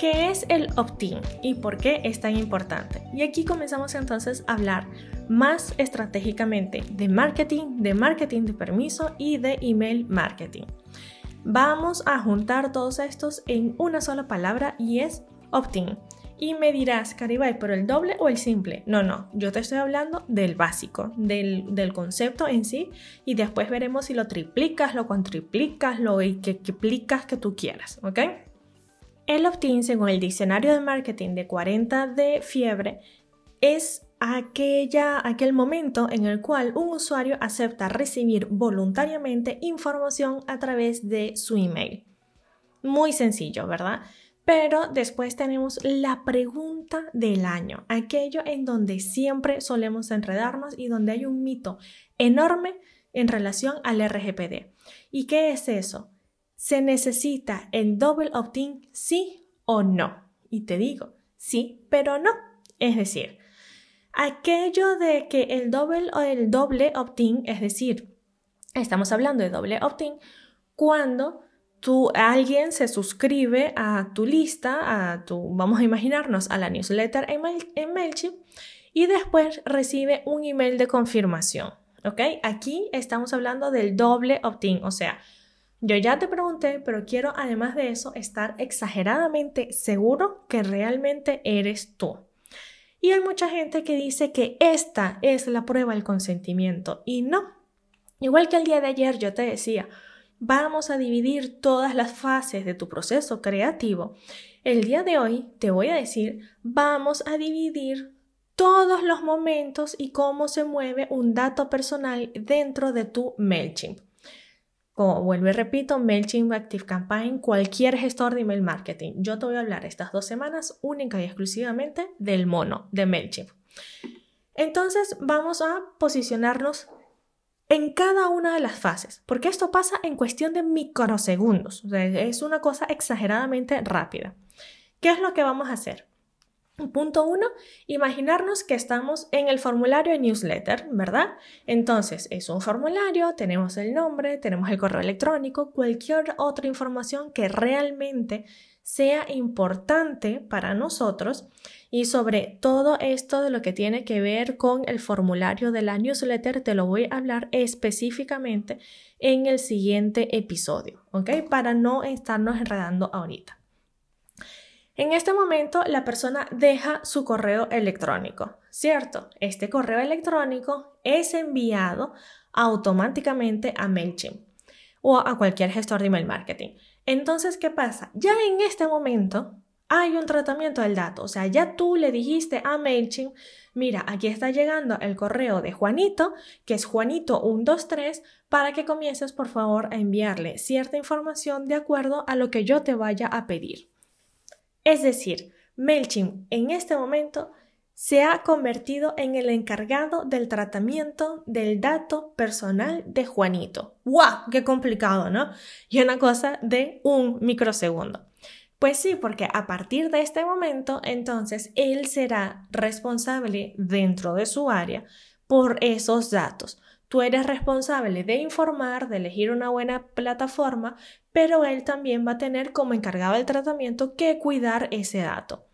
¿Qué es el opt-in y por qué es tan importante? Y aquí comenzamos entonces a hablar más estratégicamente de marketing, de marketing de permiso y de email marketing. Vamos a juntar todos estos en una sola palabra y es opt-in. Y me dirás, Caribay, ¿pero el doble o el simple? No, no, yo te estoy hablando del básico, del, concepto en sí, y después veremos si lo triplicas, lo cuantriplicas, lo que, que que tú quieras, ¿ok? El opt-in, según el diccionario de marketing de 40 de fiebre, es aquella, aquel momento en el cual un usuario acepta recibir voluntariamente información a través de su email. Muy sencillo, ¿verdad? Pero después tenemos la pregunta del año, aquello en donde siempre solemos enredarnos y donde hay un mito enorme en relación al RGPD. ¿Y qué es eso? ¿Se necesita el double opt-in sí o no? Y te digo, sí, pero no. Es decir, aquello de que el doble o el doble opt-in, es decir, estamos hablando de doble opt-in cuando tú, alguien se suscribe a tu lista, a tu, vamos a imaginarnos, a la newsletter en, en MailChimp y después recibe un email de confirmación. ¿Ok? Aquí estamos hablando del doble opt-in, o sea, yo ya te pregunté, pero quiero además de eso estar exageradamente seguro que realmente eres tú. Y hay mucha gente que dice que esta es la prueba del consentimiento y no. Igual que el día de ayer yo te decía, vamos a dividir todas las fases de tu proceso creativo. El día de hoy te voy a decir, vamos a dividir todos los momentos y cómo se mueve un dato personal dentro de tu MailChimp. Como vuelvo y repito, MailChimp, ActiveCampaign, cualquier gestor de email marketing. Yo te voy a hablar estas dos semanas única y exclusivamente del mono de MailChimp. Entonces vamos a posicionarnos en cada una de las fases, porque esto pasa en cuestión de microsegundos, es una cosa exageradamente rápida. ¿Qué es lo que vamos a hacer? Punto uno, imaginarnos que estamos en el formulario de newsletter, ¿verdad? Entonces, es un formulario, tenemos el nombre, tenemos el correo electrónico, cualquier otra información que realmente sea importante para nosotros y sobre todo esto de lo que tiene que ver con el formulario de la newsletter te lo voy a hablar específicamente en el siguiente episodio, ¿ok? Para no estarnos enredando ahorita. En este momento la persona deja su correo electrónico, ¿cierto? Este correo electrónico es enviado automáticamente a MailChimp o a cualquier gestor de email marketing. Entonces, ¿qué pasa? Ya en este momento hay un tratamiento del dato, o sea, ya tú le dijiste a MailChimp, mira, aquí está llegando el correo de Juanito, que es Juanito123, para que comiences por favor a enviarle cierta información de acuerdo a lo que yo te vaya a pedir. Es decir, MailChimp en este momento se ha convertido en el encargado del tratamiento del dato personal de Juanito. ¡Wow! ¡Qué complicado, ¿no? Y una cosa de un microsegundo. Pues sí, porque a partir de este momento, entonces, él será responsable dentro de su área por esos datos. Tú eres responsable de informar, de elegir una buena plataforma, pero él también va a tener como encargado del tratamiento que cuidar ese dato.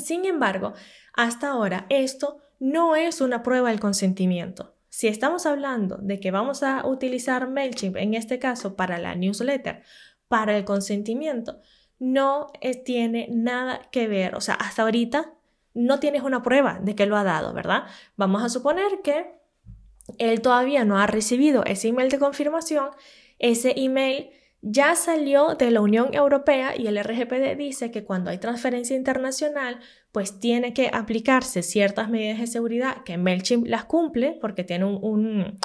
Sin embargo, hasta ahora esto no es una prueba del consentimiento. Si estamos hablando de que vamos a utilizar MailChimp, en este caso para la newsletter, para el consentimiento, no tiene nada que ver, o sea, hasta ahorita no tienes una prueba de que lo ha dado, ¿verdad? Vamos a suponer que él todavía no ha recibido ese email de confirmación, ese email ya salió de la Unión Europea y el RGPD dice que cuando hay transferencia internacional, pues tiene que aplicarse ciertas medidas de seguridad que MailChimp las cumple porque tiene un,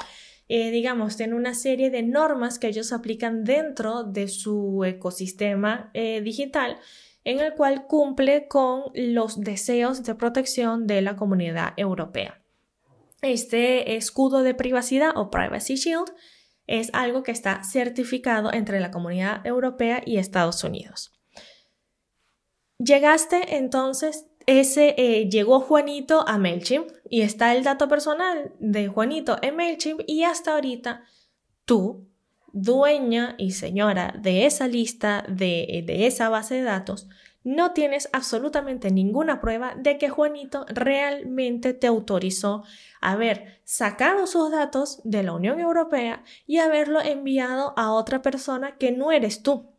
eh, digamos, tiene una serie de normas que ellos aplican dentro de su ecosistema eh, digital en el cual cumple con los deseos de protección de la comunidad europea. Este escudo de privacidad o Privacy Shield es algo que está certificado entre la comunidad europea y Estados Unidos. Llegaste entonces, ese eh, llegó Juanito a MailChimp y está el dato personal de Juanito en MailChimp y hasta ahorita tú, dueña y señora de esa lista, de, de esa base de datos, no tienes absolutamente ninguna prueba de que Juanito realmente te autorizó haber sacado sus datos de la Unión Europea y haberlo enviado a otra persona que no eres tú.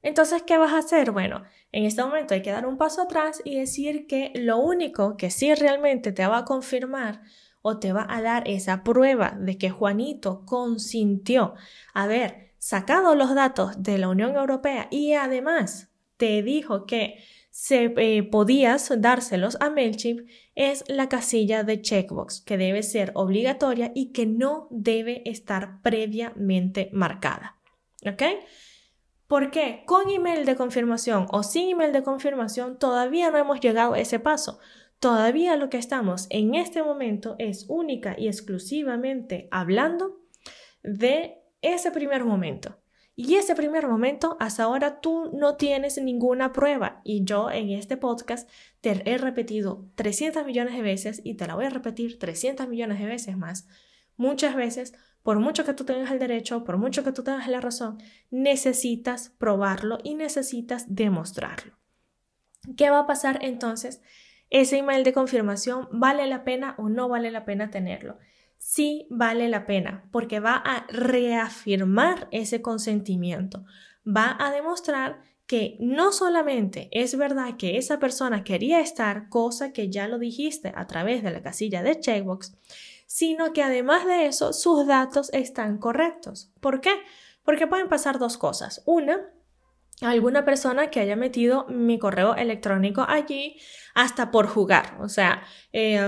Entonces, ¿qué vas a hacer? Bueno, en este momento hay que dar un paso atrás y decir que lo único que sí realmente te va a confirmar o te va a dar esa prueba de que Juanito consintió haber sacado los datos de la Unión Europea y además te dijo que se eh, podías dárselos a MailChimp es la casilla de checkbox que debe ser obligatoria y que no debe estar previamente marcada. ¿Ok? ¿Por qué? Con email de confirmación o sin email de confirmación todavía no hemos llegado a ese paso. Todavía lo que estamos en este momento es única y exclusivamente hablando de ese primer momento. Y ese primer momento, hasta ahora tú no tienes ninguna prueba. Y yo en este podcast te he repetido 300 millones de veces y te la voy a repetir 300 millones de veces más. Muchas veces por mucho que tú tengas el derecho, por mucho que tú tengas la razón, necesitas probarlo y necesitas demostrarlo. ¿Qué va a pasar entonces? ¿Ese email de confirmación vale la pena o no vale la pena tenerlo? Sí vale la pena porque va a reafirmar ese consentimiento, va a demostrar que no solamente es verdad que esa persona quería estar, cosa que ya lo dijiste a través de la casilla de checkbox, sino que además de eso sus datos están correctos. ¿Por qué? Porque pueden pasar dos cosas. Una, alguna persona que haya metido mi correo electrónico allí hasta por jugar. O sea, eh,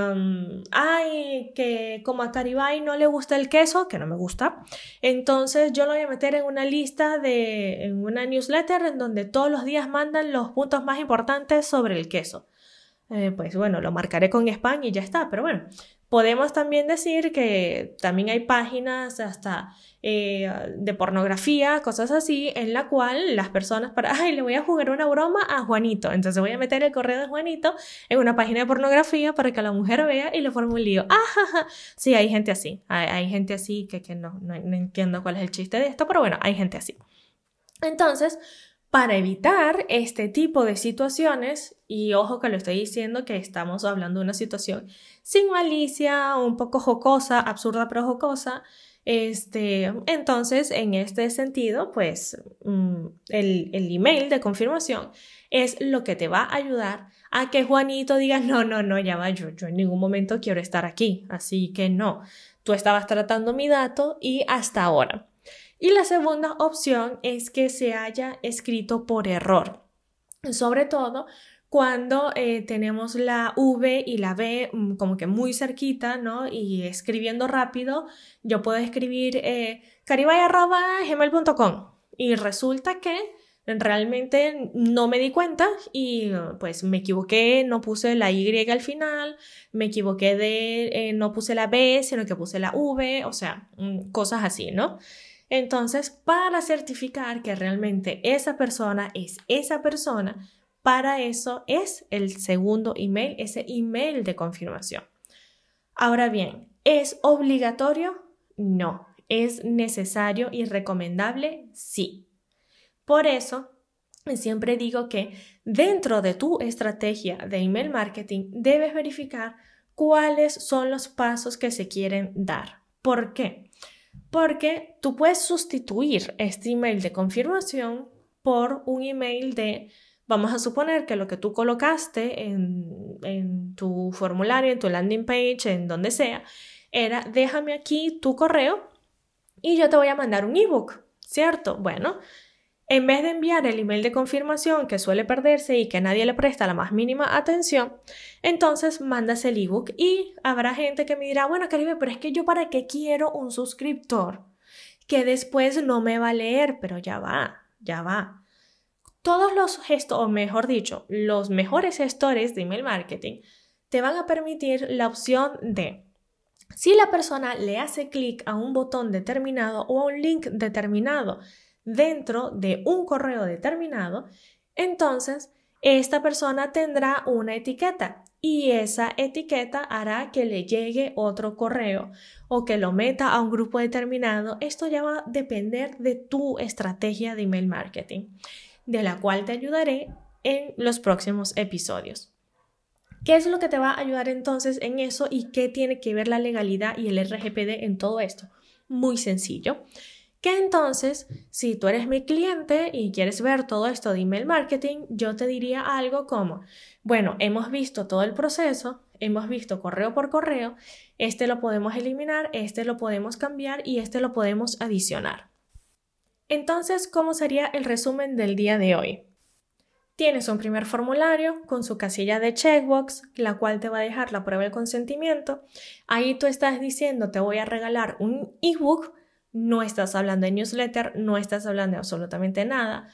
ay, que como a Caribay no le gusta el queso, que no me gusta, entonces yo lo voy a meter en una lista de, en una newsletter en donde todos los días mandan los puntos más importantes sobre el queso. Eh, pues bueno, lo marcaré con spam y ya está, pero bueno, Podemos también decir que también hay páginas hasta eh, de pornografía, cosas así, en la cual las personas para, ay, le voy a jugar una broma a Juanito, entonces voy a meter el correo de Juanito en una página de pornografía para que la mujer vea y le forme un lío. ¡Ah, Sí, hay gente así, hay, gente así que, que no, no, no entiendo cuál es el chiste de esto, pero bueno, hay gente así. Entonces, para evitar este tipo de situaciones, y ojo que lo estoy diciendo que estamos hablando de una situación sin malicia, un poco jocosa, absurda pero jocosa, este, entonces, en este sentido, pues mm, el, el, email de confirmación es lo que te va a ayudar a que Juanito diga, no, no, no, ya va, yo, yo en ningún momento quiero estar aquí, así que no, tú estabas tratando mi dato y hasta ahora. Y la segunda opción es que se haya escrito por error. Sobre todo cuando eh, tenemos la V y la B mm, como que muy cerquita, ¿no? Y escribiendo rápido, yo puedo escribir eh, y resulta que realmente no me di cuenta y pues me equivoqué, no puse la Y al final, me equivoqué de, eh, no puse la B, sino que puse la V, o sea, mm, cosas así, ¿no? Entonces, para certificar que realmente esa persona es esa persona, para eso es el segundo email, ese email de confirmación. Ahora bien, ¿es obligatorio? No. ¿Es necesario y recomendable? Sí. Por eso, siempre digo que dentro de tu estrategia de email marketing debes verificar cuáles son los pasos que se quieren dar. ¿Por qué? Porque tú puedes sustituir este email de confirmación por un email de, vamos a suponer que lo que tú colocaste en, tu formulario, en tu landing page, en donde sea, era déjame aquí tu correo y yo te voy a mandar un ebook, ¿cierto? Bueno, en vez de enviar el email de confirmación que suele perderse y que nadie le presta la más mínima atención, entonces mandas el ebook y habrá gente que me dirá, bueno, Caribe, pero es que yo para qué quiero un suscriptor que después no me va a leer, pero ya va, ya va. Todos los gestos, o mejor dicho, los mejores gestores de email marketing te van a permitir la opción de si la persona le hace clic a un botón determinado o a un link determinado dentro de un correo determinado, entonces esta persona tendrá una etiqueta y esa etiqueta hará que le llegue otro correo o que lo meta a un grupo determinado. Esto ya va a depender de tu estrategia de email marketing, de la cual te ayudaré en los próximos episodios. ¿Qué es lo que te va a ayudar entonces en eso y qué tiene que ver la legalidad y el RGPD en todo esto? Muy sencillo que entonces, si tú eres mi cliente y quieres ver todo esto de email marketing, yo te diría algo como, bueno, hemos visto todo el proceso, hemos visto correo por correo, este lo podemos eliminar, este lo podemos cambiar y este lo podemos adicionar. Entonces, ¿cómo sería el resumen del día de hoy? Tienes un primer formulario con su casilla de checkbox, la cual te va a dejar la prueba de consentimiento. Ahí tú estás diciendo, te voy a regalar un ebook no estás hablando de newsletter, no estás hablando de absolutamente nada.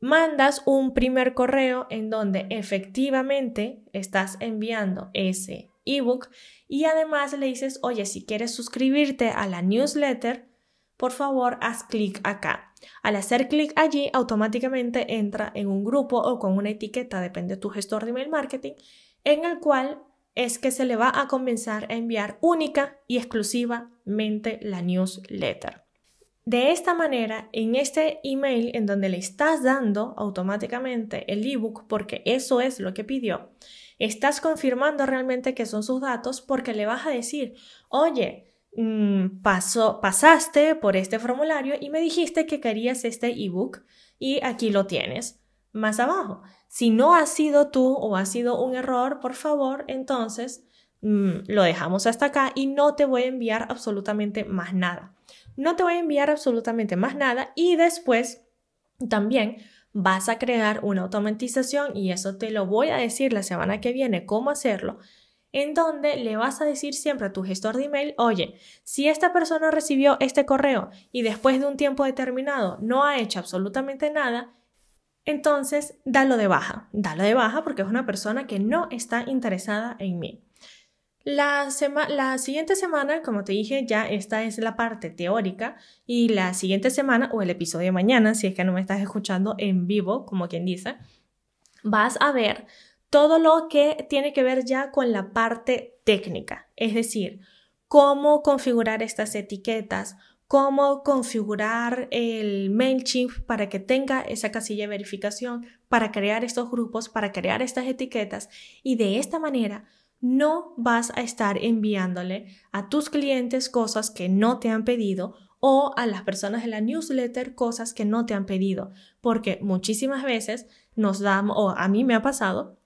Mandas un primer correo en donde efectivamente estás enviando ese ebook y además le dices, oye, si quieres suscribirte a la newsletter, por favor, haz clic acá. Al hacer clic allí, automáticamente entra en un grupo o con una etiqueta, depende de tu gestor de email marketing, en el cual es que se le va a comenzar a enviar única y exclusivamente la newsletter. De esta manera, en este email en donde le estás dando automáticamente el ebook, porque eso es lo que pidió, estás confirmando realmente que son sus datos porque le vas a decir, oye, mm, pasaste por este formulario y me dijiste que querías este ebook y aquí lo tienes. Más abajo, si no ha sido tú o ha sido un error, por favor, entonces mm, lo dejamos hasta acá y no te voy a enviar absolutamente más nada. No te voy a enviar absolutamente más nada y después también vas a crear una automatización y eso te lo voy a decir la semana que viene cómo hacerlo en donde le vas a decir siempre a tu gestor de email, oye, si esta persona recibió este correo y después de un tiempo determinado no ha hecho absolutamente nada, entonces dalo de baja, dalo de baja porque es una persona que no está interesada en mí. La, la, siguiente semana, como te dije, ya esta es la parte teórica y la siguiente semana o el episodio de mañana, si es que no me estás escuchando en vivo, como quien dice, vas a ver todo lo que tiene que ver ya con la parte técnica, es decir, cómo configurar estas etiquetas, cómo configurar el MailChimp para que tenga esa casilla de verificación, para crear estos grupos, para crear estas etiquetas. Y de esta manera no vas a estar enviándole a tus clientes cosas que no te han pedido o a las personas de la newsletter cosas que no te han pedido, porque muchísimas veces nos damos, o a mí me ha pasado,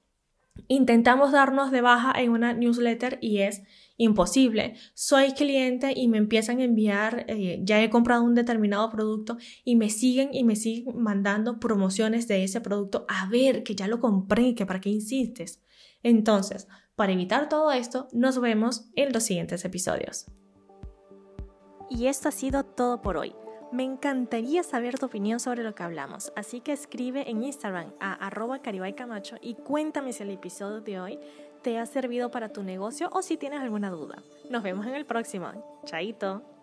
intentamos darnos de baja en una newsletter y es imposible. Soy cliente y me empiezan a enviar, eh, ya he comprado un determinado producto y me siguen y me siguen mandando promociones de ese producto. A ver, que ya lo compré, que para qué insistes. Entonces, para evitar todo esto, nos vemos en los siguientes episodios. Y esto ha sido todo por hoy. Me encantaría saber tu opinión sobre lo que hablamos, así que escribe en Instagram a arroba caribaycamacho y cuéntame si el episodio de hoy te ha servido para tu negocio o si tienes alguna duda. Nos vemos en el próximo. Chaito.